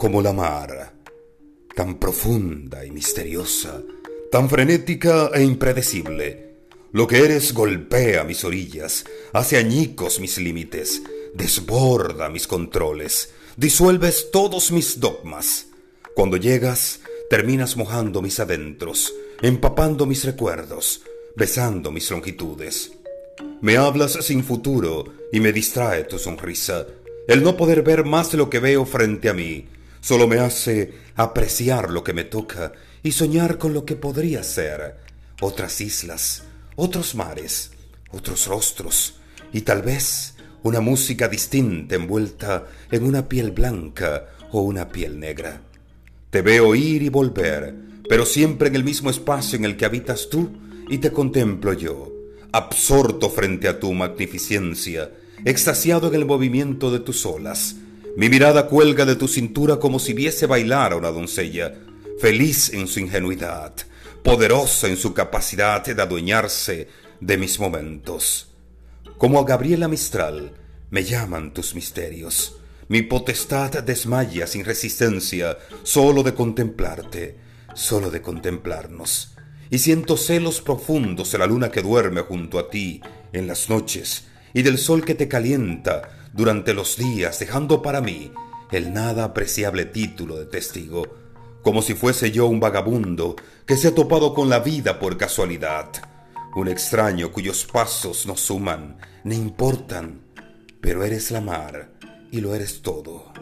como la mar, tan profunda y misteriosa, tan frenética e impredecible. Lo que eres golpea mis orillas, hace añicos mis límites, desborda mis controles, disuelves todos mis dogmas. Cuando llegas, terminas mojando mis adentros, empapando mis recuerdos, besando mis longitudes. Me hablas sin futuro y me distrae tu sonrisa. El no poder ver más de lo que veo frente a mí solo me hace apreciar lo que me toca y soñar con lo que podría ser. Otras islas, otros mares, otros rostros y tal vez una música distinta envuelta en una piel blanca o una piel negra. Te veo ir y volver, pero siempre en el mismo espacio en el que habitas tú y te contemplo yo, absorto frente a tu magnificencia, extasiado en el movimiento de tus olas. Mi mirada cuelga de tu cintura como si viese bailar a una doncella, feliz en su ingenuidad, poderosa en su capacidad de adueñarse de mis momentos. Como a Gabriela Mistral, me llaman tus misterios. Mi potestad desmaya sin resistencia, solo de contemplarte, solo de contemplarnos. Y siento celos profundos de la luna que duerme junto a ti en las noches, y del sol que te calienta durante los días, dejando para mí el nada apreciable título de testigo, como si fuese yo un vagabundo que se ha topado con la vida por casualidad un extraño cuyos pasos no suman ni importan, pero eres la mar y lo eres todo.